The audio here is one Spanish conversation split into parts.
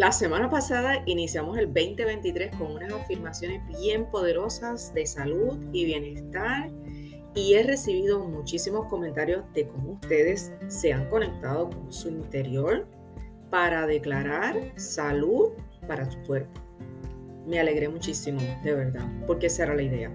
La semana pasada iniciamos el 2023 con unas afirmaciones bien poderosas de salud y bienestar y he recibido muchísimos comentarios de cómo ustedes se han conectado con su interior para declarar salud para su cuerpo. Me alegré muchísimo, de verdad, porque esa era la idea.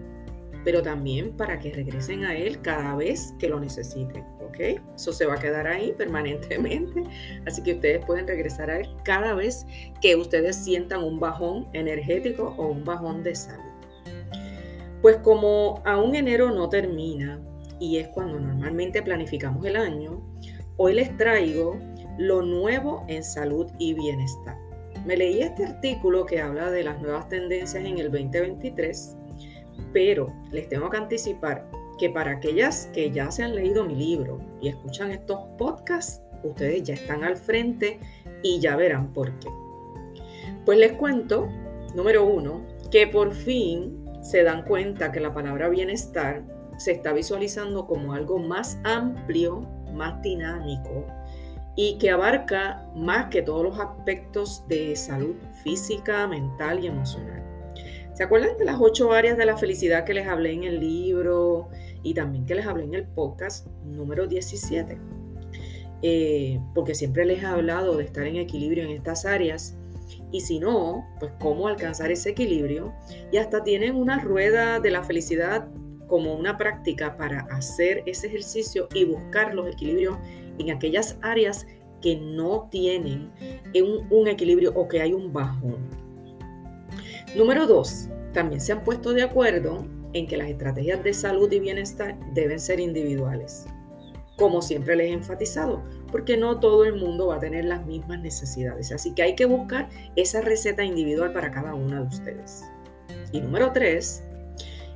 Pero también para que regresen a él cada vez que lo necesiten. Eso se va a quedar ahí permanentemente, así que ustedes pueden regresar a él cada vez que ustedes sientan un bajón energético o un bajón de salud. Pues como aún enero no termina y es cuando normalmente planificamos el año, hoy les traigo lo nuevo en salud y bienestar. Me leí este artículo que habla de las nuevas tendencias en el 2023, pero les tengo que anticipar que para aquellas que ya se han leído mi libro y escuchan estos podcasts, ustedes ya están al frente y ya verán por qué. Pues les cuento, número uno, que por fin se dan cuenta que la palabra bienestar se está visualizando como algo más amplio, más dinámico y que abarca más que todos los aspectos de salud física, mental y emocional. ¿Se acuerdan de las ocho áreas de la felicidad que les hablé en el libro y también que les hablé en el podcast número 17? Eh, porque siempre les he hablado de estar en equilibrio en estas áreas y si no, pues cómo alcanzar ese equilibrio. Y hasta tienen una rueda de la felicidad como una práctica para hacer ese ejercicio y buscar los equilibrios en aquellas áreas que no tienen un, un equilibrio o que hay un bajón. Número dos, también se han puesto de acuerdo en que las estrategias de salud y bienestar deben ser individuales. Como siempre les he enfatizado, porque no todo el mundo va a tener las mismas necesidades. Así que hay que buscar esa receta individual para cada una de ustedes. Y número tres,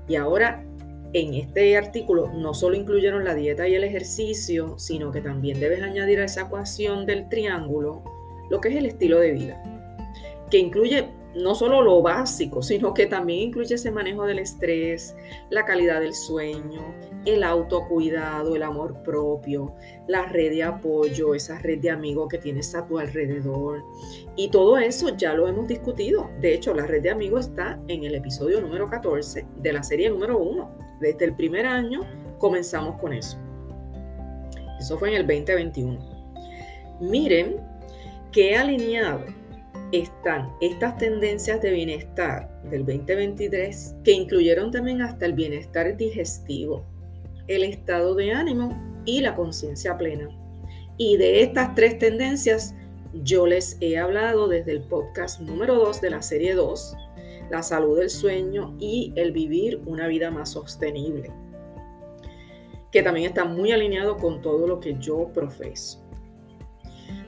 y ahora en este artículo no solo incluyeron la dieta y el ejercicio, sino que también debes añadir a esa ecuación del triángulo lo que es el estilo de vida, que incluye no solo lo básico, sino que también incluye ese manejo del estrés, la calidad del sueño, el autocuidado, el amor propio, la red de apoyo, esa red de amigos que tienes a tu alrededor. Y todo eso ya lo hemos discutido. De hecho, la red de amigos está en el episodio número 14 de la serie número 1. Desde el primer año comenzamos con eso. Eso fue en el 2021. Miren qué alineado están estas tendencias de bienestar del 2023 que incluyeron también hasta el bienestar digestivo, el estado de ánimo y la conciencia plena. Y de estas tres tendencias yo les he hablado desde el podcast número 2 de la serie 2, la salud del sueño y el vivir una vida más sostenible, que también está muy alineado con todo lo que yo profeso.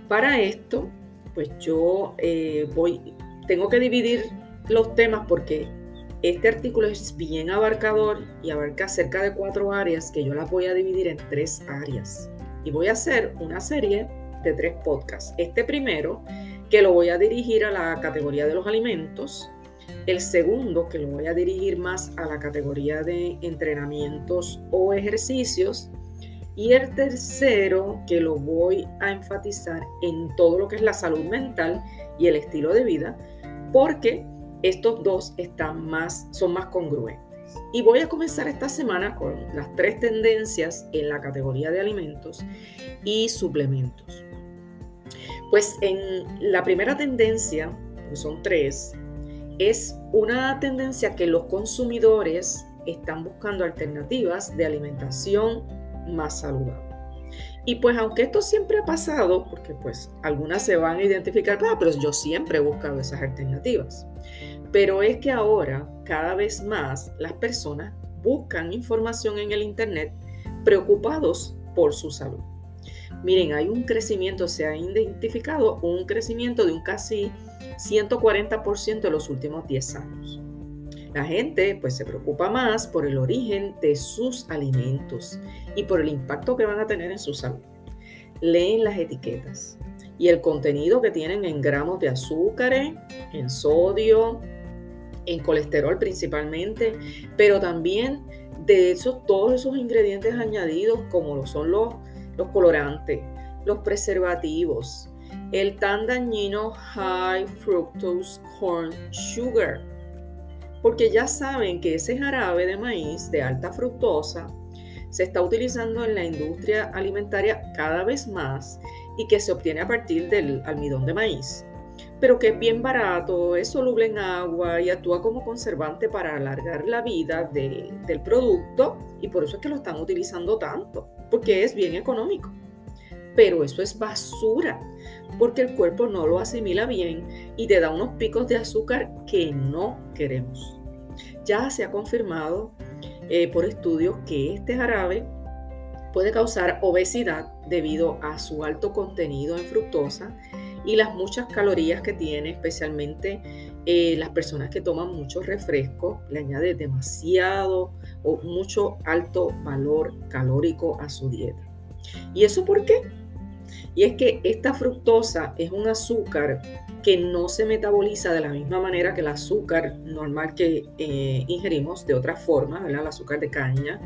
Para esto, pues yo eh, voy, tengo que dividir los temas porque este artículo es bien abarcador y abarca cerca de cuatro áreas que yo las voy a dividir en tres áreas. Y voy a hacer una serie de tres podcasts. Este primero, que lo voy a dirigir a la categoría de los alimentos. El segundo, que lo voy a dirigir más a la categoría de entrenamientos o ejercicios. Y el tercero, que lo voy a enfatizar en todo lo que es la salud mental y el estilo de vida, porque estos dos están más, son más congruentes. Y voy a comenzar esta semana con las tres tendencias en la categoría de alimentos y suplementos. Pues en la primera tendencia, son tres, es una tendencia que los consumidores están buscando alternativas de alimentación más saludable. Y pues aunque esto siempre ha pasado, porque pues algunas se van a identificar, ah, pero yo siempre he buscado esas alternativas. Pero es que ahora cada vez más las personas buscan información en el Internet preocupados por su salud. Miren, hay un crecimiento, se ha identificado un crecimiento de un casi 140% en los últimos 10 años. La gente pues se preocupa más por el origen de sus alimentos y por el impacto que van a tener en su salud. Leen las etiquetas y el contenido que tienen en gramos de azúcar, en sodio, en colesterol principalmente, pero también de esos, todos esos ingredientes añadidos como lo son los, los colorantes, los preservativos, el tan dañino High Fructose Corn Sugar, porque ya saben que ese jarabe de maíz de alta fructosa se está utilizando en la industria alimentaria cada vez más y que se obtiene a partir del almidón de maíz, pero que es bien barato, es soluble en agua y actúa como conservante para alargar la vida del producto y por eso es que lo están utilizando tanto, porque es bien económico. Pero eso es basura, porque el cuerpo no lo asimila bien y te da unos picos de azúcar que no queremos. Ya se ha confirmado eh, por estudios que este jarabe puede causar obesidad debido a su alto contenido en fructosa y las muchas calorías que tiene, especialmente eh, las personas que toman mucho refresco, le añade demasiado o mucho alto valor calórico a su dieta. ¿Y eso por qué? Y es que esta fructosa es un azúcar que no se metaboliza de la misma manera que el azúcar normal que eh, ingerimos de otra forma, el azúcar de caña,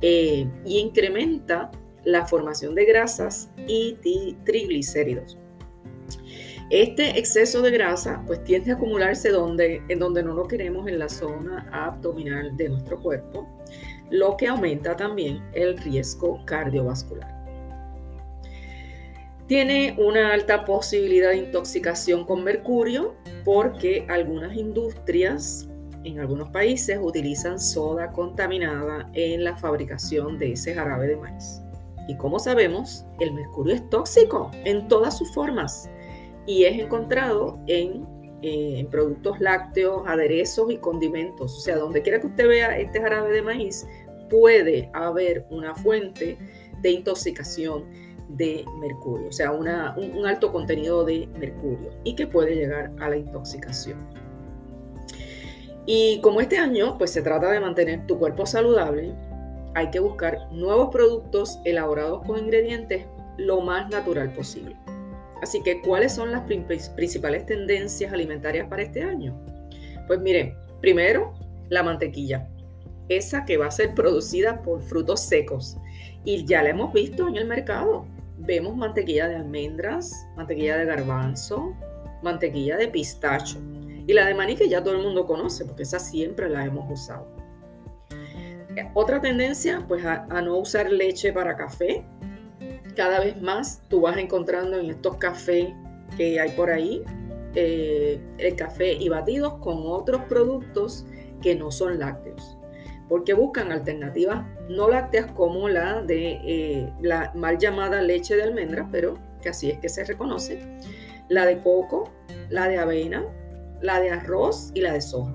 eh, y incrementa la formación de grasas y triglicéridos. Este exceso de grasa pues tiende a acumularse en donde no lo queremos en la zona abdominal de nuestro cuerpo, lo que aumenta también el riesgo cardiovascular. Tiene una alta posibilidad de intoxicación con mercurio porque algunas industrias en algunos países utilizan soda contaminada en la fabricación de ese jarabe de maíz. Y como sabemos, el mercurio es tóxico en todas sus formas y es encontrado en, eh, productos lácteos, aderezos y condimentos. O sea, donde quiera que usted vea este jarabe de maíz, puede haber una fuente de intoxicación de mercurio, o sea, un, alto contenido de mercurio y que puede llegar a la intoxicación. Y como este año pues se trata de mantener tu cuerpo saludable, hay que buscar nuevos productos elaborados con ingredientes lo más natural posible. Así que, ¿cuáles son las principales tendencias alimentarias para este año? Pues miren, primero, la mantequilla, esa que va a ser producida por frutos secos. Y ya la hemos visto en el mercado vemos mantequilla de almendras, mantequilla de garbanzo, mantequilla de pistacho y la de maní que ya todo el mundo conoce porque esa siempre la hemos usado. Otra tendencia, pues a, no usar leche para café. Cada vez más tú vas encontrando en estos cafés que hay por ahí eh, el café y batidos con otros productos que no son lácteos porque buscan alternativas no lácteas como la de eh, la mal llamada leche de almendra, pero que así es que se reconoce, la de coco, la de avena, la de arroz y la de soja.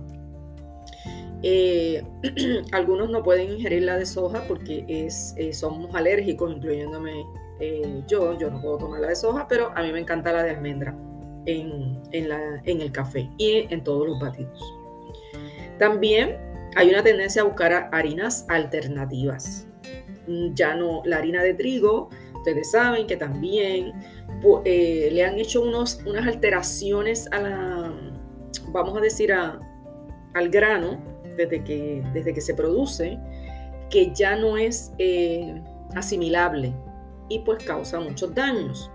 Eh, algunos no pueden ingerir la de soja porque es, eh, somos alérgicos, incluyéndome yo. Yo no puedo tomar la de soja, pero a mí me encanta la de almendra en, en el café y en todos los batidos. También hay una tendencia a buscar harinas alternativas. Mm, ya no, la harina de trigo, ustedes saben que también eh, le han hecho unos, unas alteraciones a la, vamos a decir, al grano desde que, desde que se produce, que ya no es eh, asimilable y pues causa muchos daños.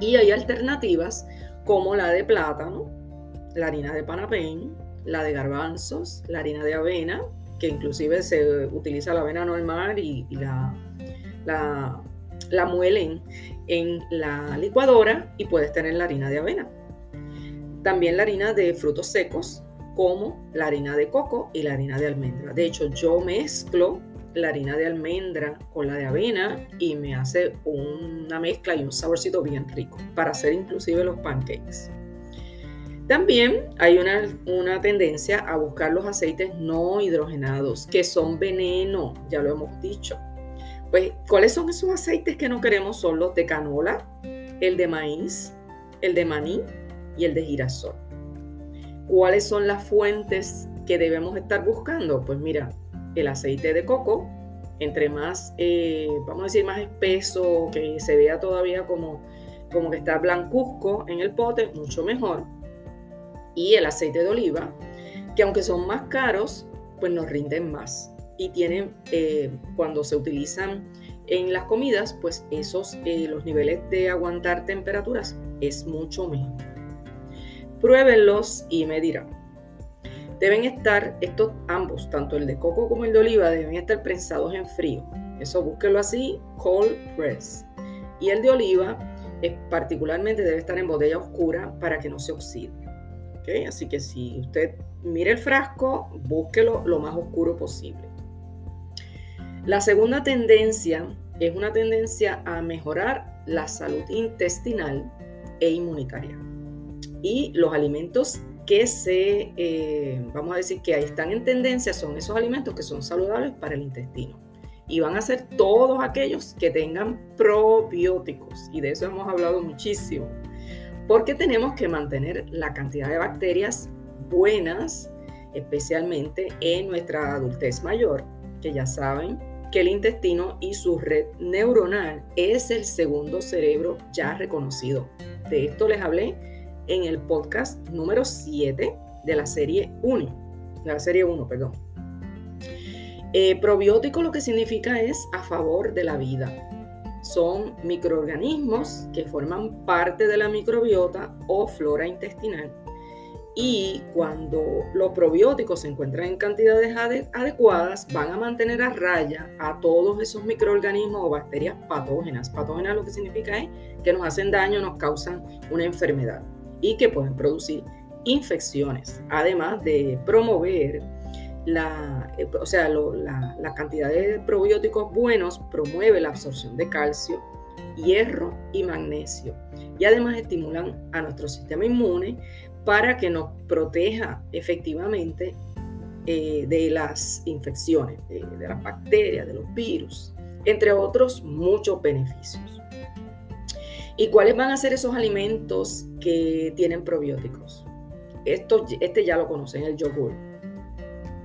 Y hay alternativas como la de plátano, la harina de panapén, la de garbanzos, la harina de avena, que inclusive se utiliza la avena normal y, la, la, muelen en la licuadora y puedes tener la harina de avena. También la harina de frutos secos, como la harina de coco y la harina de almendra. De hecho, yo mezclo la harina de almendra con la de avena y me hace una mezcla y un saborcito bien rico para hacer inclusive los pancakes. También hay una, tendencia a buscar los aceites no hidrogenados, que son veneno, ya lo hemos dicho. Pues, ¿cuáles son esos aceites que no queremos? Son los de canola, el de maíz, el de maní y el de girasol. ¿Cuáles son las fuentes que debemos estar buscando? Pues mira, el aceite de coco, entre más, eh, vamos a decir, más espeso, que se vea todavía como, como que está blancuzco en el pote, mucho mejor y el aceite de oliva, que aunque son más caros, pues nos rinden más. Y tienen, eh, cuando se utilizan en las comidas, pues esos, eh, los niveles de aguantar temperaturas es mucho mejor. Pruébenlos y me dirán. Deben estar estos ambos, tanto el de coco como el de oliva, deben estar prensados en frío. Eso búsquelo así, cold press. Y el de oliva particularmente debe estar en botella oscura para que no se oxide. Así que si usted mire el frasco, búsquelo lo más oscuro posible. La segunda tendencia es una tendencia a mejorar la salud intestinal e inmunitaria. Y los alimentos que se, eh, vamos a decir que ahí están en tendencia, son esos alimentos que son saludables para el intestino. Y van a ser todos aquellos que tengan probióticos. Y de eso hemos hablado muchísimo. Porque tenemos que mantener la cantidad de bacterias buenas, especialmente en nuestra adultez mayor, que ya saben que el intestino y su red neuronal es el segundo cerebro ya reconocido. De esto les hablé en el podcast número 7 de la serie 1, de la serie 1, perdón. Eh, probiótico lo que significa es a favor de la vida. Son microorganismos que forman parte de la microbiota o flora intestinal y cuando los probióticos se encuentran en cantidades adecuadas, van a mantener a raya a todos esos microorganismos o bacterias patógenas. Patógenas lo que significa es que nos hacen daño, nos causan una enfermedad y que pueden producir infecciones, además de promover la, eh, o sea, la, la cantidad de probióticos buenos promueve la absorción de calcio, hierro y magnesio y además estimulan a nuestro sistema inmune para que nos proteja efectivamente eh, de las infecciones, de, las bacterias, de los virus, entre otros muchos beneficios. ¿Y cuáles van a ser esos alimentos que tienen probióticos? Esto, este ya lo conocen, el yogur.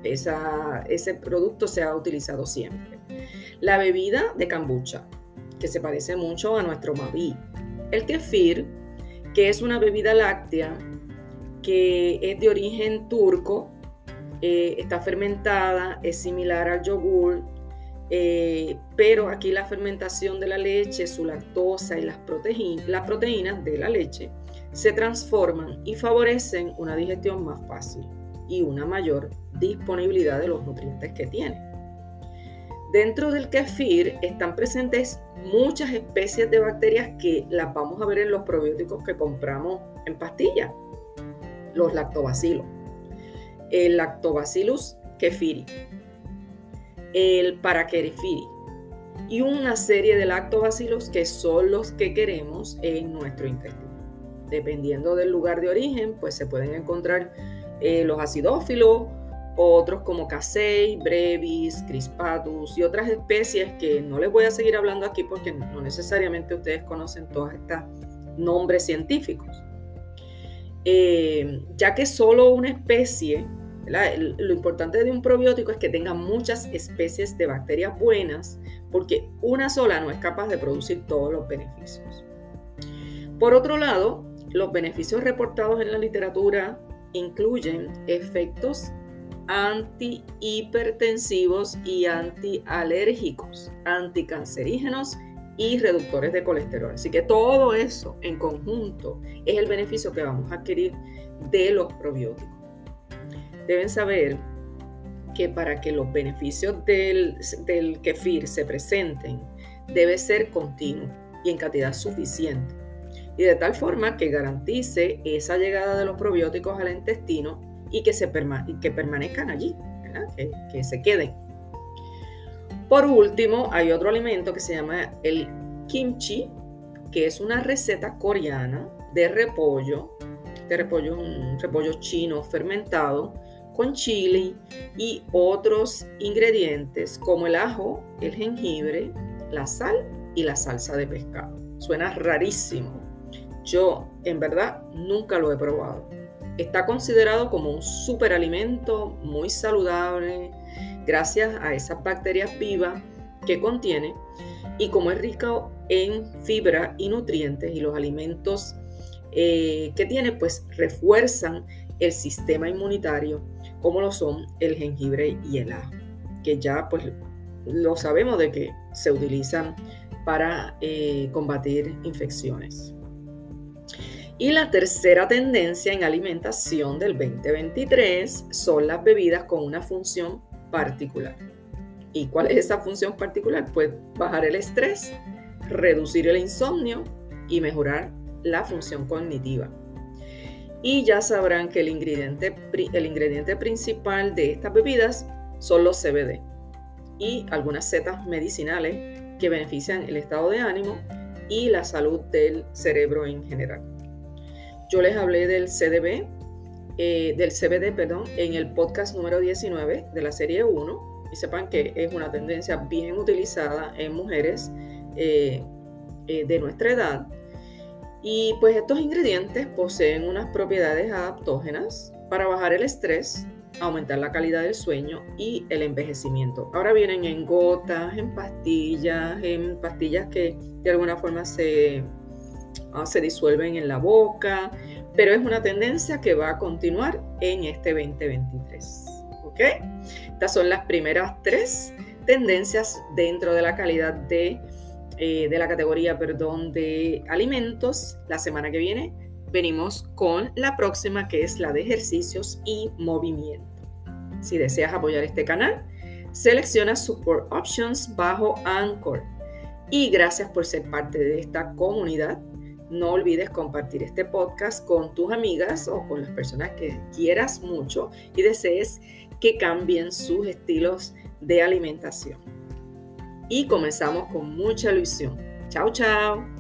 Ese producto se ha utilizado siempre. La bebida de kombucha, que se parece mucho a nuestro maví. El kefir, que es una bebida láctea que es de origen turco, eh, está fermentada, es similar al yogur, eh, pero aquí la fermentación de la leche, su lactosa y las proteínas de la leche se transforman y favorecen una digestión más fácil y una mayor disponibilidad de los nutrientes que tiene. Dentro del kefir están presentes muchas especies de bacterias que las vamos a ver en los probióticos que compramos en pastillas los lactobacilos. El lactobacillus kefiri, el paraquerifiri y una serie de lactobacilos que son los que queremos en nuestro intestino. Dependiendo del lugar de origen, pues se pueden encontrar eh, los acidófilos, otros como Casei, Brevis, Crispatus y otras especies que no les voy a seguir hablando aquí porque no necesariamente ustedes conocen todos estos nombres científicos. Eh, ya que solo una especie, lo importante de un probiótico es que tenga muchas especies de bacterias buenas, porque una sola no es capaz de producir todos los beneficios. Por otro lado, los beneficios reportados en la literatura incluyen efectos antihipertensivos y antialérgicos, anticancerígenos y reductores de colesterol. Así que todo eso en conjunto es el beneficio que vamos a adquirir de los probióticos. Deben saber que para que los beneficios del, del kefir se presenten, debe ser continuo y en cantidad suficiente. Y de tal forma que garantice esa llegada de los probióticos al intestino y que, se que permanezcan allí, que, que se queden por último, hay otro alimento que se llama el kimchi, que es una receta coreana de repollo. De repollo un repollo chino fermentado con chile y otros ingredientes como el ajo, el jengibre, la sal y la salsa de pescado. Suena rarísimo. Yo, en verdad, nunca lo he probado. Está considerado como un superalimento muy saludable, gracias a esas bacterias vivas que contiene y como es rico en fibra y nutrientes y los alimentos eh, que tiene pues refuerzan el sistema inmunitario como lo son el jengibre y el ajo que ya pues lo sabemos de que se utilizan para eh, combatir infecciones. Y la tercera tendencia en alimentación del 2023 son las bebidas con una función particular. ¿Y cuál es esa función particular? Pues bajar el estrés, reducir el insomnio y mejorar la función cognitiva. Y ya sabrán que el ingrediente, el ingrediente principal de estas bebidas son los CBD y algunas setas medicinales que benefician el estado de ánimo y la salud del cerebro en general. Yo les hablé del CDB, eh, del CBD, perdón, en el podcast número 19 de la serie 1 y sepan que es una tendencia bien utilizada en mujeres eh, eh, de nuestra edad. Y pues estos ingredientes poseen unas propiedades adaptógenas para bajar el estrés, aumentar la calidad del sueño y el envejecimiento. Ahora vienen en gotas, en pastillas, en pastillas que de alguna forma se, se disuelven en la boca, pero es una tendencia que va a continuar en este 2023. ¿Ok? Estas son las primeras tres tendencias dentro de la calidad de, eh, de la categoría perdón, de alimentos. La semana que viene venimos con la próxima que es la de ejercicios y movimiento. Si deseas apoyar este canal, selecciona Support Options bajo Anchor. Y gracias por ser parte de esta comunidad. No olvides compartir este podcast con tus amigas o con las personas que quieras mucho y desees que cambien sus estilos de alimentación. Y comenzamos con mucha ilusión. Chao, chao.